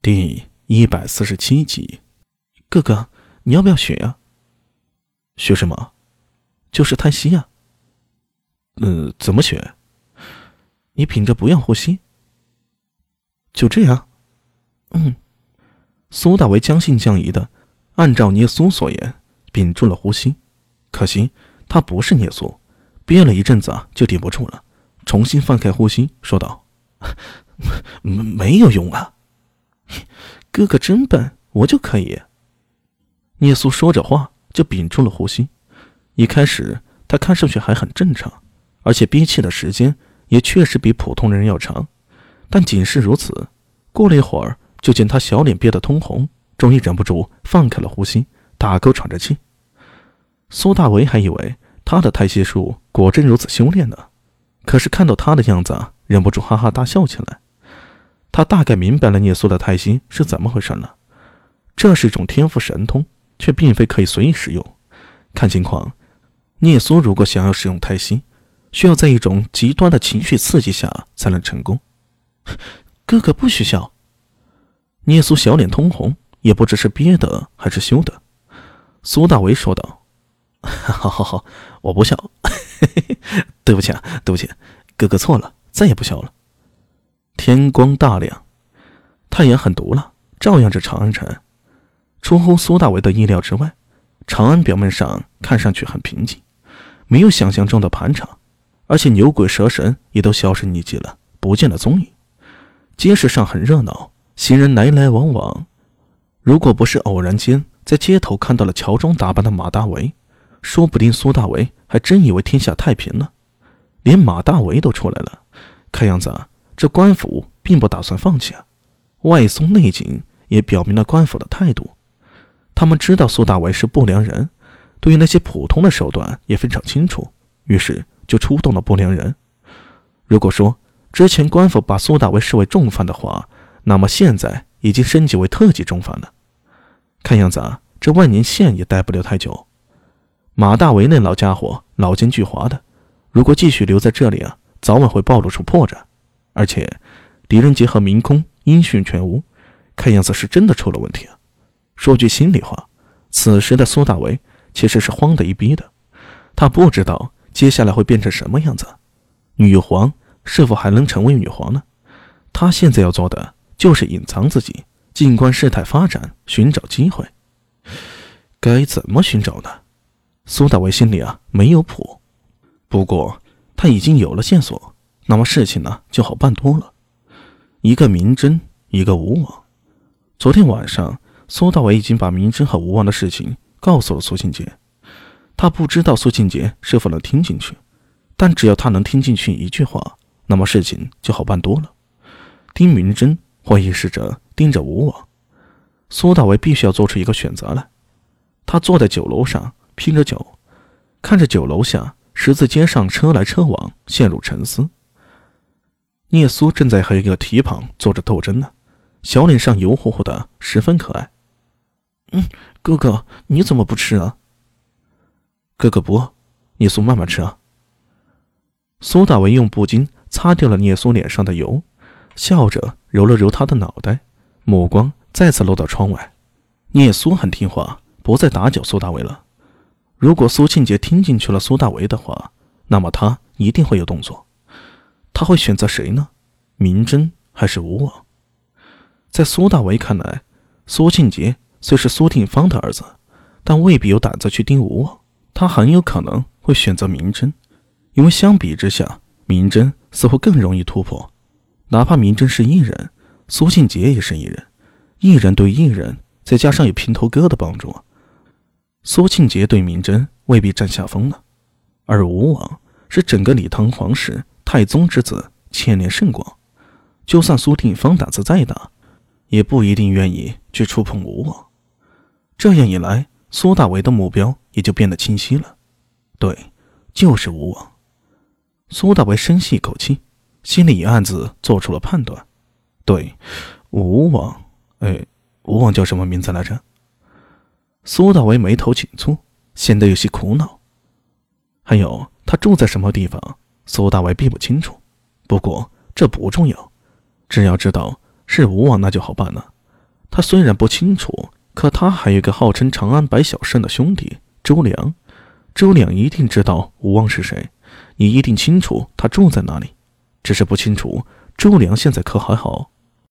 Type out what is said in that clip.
第一百四十七集，哥哥，你要不要学呀？学什么？就是太息呀。呃，怎么学？你屏着不要呼吸。就这样。嗯。苏大为将信将疑的按照聂苏所言屏住了呼吸，可惜他不是聂苏，憋了一阵子啊就顶不住了，重新放开呼吸说道：“ 没没有用啊。”哥哥真笨，我就可以。聂苏说着话就屏住了呼吸。一开始他看上去还很正常，而且憋气的时间也确实比普通人要长。但仅是如此，过了一会儿，就见他小脸憋得通红，终于忍不住放开了呼吸，大口喘着气。苏大为还以为他的太息术果真如此修炼呢，可是看到他的样子，忍不住哈哈大笑起来。他大概明白了聂苏的胎心是怎么回事了，这是一种天赋神通，却并非可以随意使用。看情况，聂苏如果想要使用胎心，需要在一种极端的情绪刺激下才能成功。哥哥不许笑。聂苏小脸通红，也不知是憋的还是羞的。苏大为说道：“ 好好好，我不笑。对不起啊，对不起，哥哥错了，再也不笑了。”天光大亮，太阳很毒辣，照耀着长安城。出乎苏大为的意料之外，长安表面上看上去很平静，没有想象中的盘查，而且牛鬼蛇神也都销声匿迹了，不见了踪影。街市上很热闹，行人来来往往。如果不是偶然间在街头看到了乔装打扮的马大为，说不定苏大为还真以为天下太平了。连马大为都出来了，看样子啊。这官府并不打算放弃啊，外松内紧也表明了官府的态度。他们知道苏大为是不良人，对于那些普通的手段也非常清楚，于是就出动了不良人。如果说之前官府把苏大为视为重犯的话，那么现在已经升级为特级重犯了。看样子啊，这万年县也待不了太久。马大为那老家伙老奸巨猾的，如果继续留在这里啊，早晚会暴露出破绽。而且，狄仁杰和明空音讯全无，看样子是真的出了问题啊！说句心里话，此时的苏大为其实是慌得一逼的，他不知道接下来会变成什么样子，女皇是否还能成为女皇呢？他现在要做的就是隐藏自己，静观事态发展，寻找机会。该怎么寻找呢？苏大为心里啊没有谱，不过他已经有了线索。那么事情呢就好办多了，一个明真，一个无往。昨天晚上，苏大伟已经把明真和吴王的事情告诉了苏庆杰。他不知道苏庆杰是否能听进去，但只要他能听进去一句话，那么事情就好办多了。丁明真，或意识着盯着吴王。苏大伟必须要做出一个选择来。他坐在酒楼上，拼着酒，看着酒楼下十字街上车来车往，陷入沉思。聂苏正在和一个蹄膀做着斗争呢，小脸上油乎乎的，十分可爱。嗯，哥哥，你怎么不吃啊？哥哥不饿，聂苏慢慢吃啊。苏大为用布巾擦掉了聂苏脸上的油，笑着揉了揉他的脑袋，目光再次落到窗外。聂苏很听话，不再打搅苏大为了。如果苏庆杰听进去了苏大为的话，那么他一定会有动作。他会选择谁呢？明真还是吴王？在苏大为看来，苏庆杰虽是苏定方的儿子，但未必有胆子去盯吴王。他很有可能会选择明真，因为相比之下，明真似乎更容易突破。哪怕明真是异人，苏庆杰也是异人，异人对异人，再加上有平头哥的帮助，苏庆杰对明真未必占下风呢。而吴王是整个李唐皇室。太宗之子，牵连甚广，就算苏定方胆子再大，也不一定愿意去触碰吴王。这样一来，苏大为的目标也就变得清晰了。对，就是吴王。苏大为深吸一口气，心里暗自做出了判断。对，吴王。哎，吴王叫什么名字来着？苏大为眉头紧蹙，显得有些苦恼。还有，他住在什么地方？苏大伟并不清楚，不过这不重要，只要知道是吴王，那就好办了。他虽然不清楚，可他还有一个号称长安白小胜的兄弟周良。周良一定知道吴旺是谁，你一定清楚他住在哪里，只是不清楚周良现在可还好。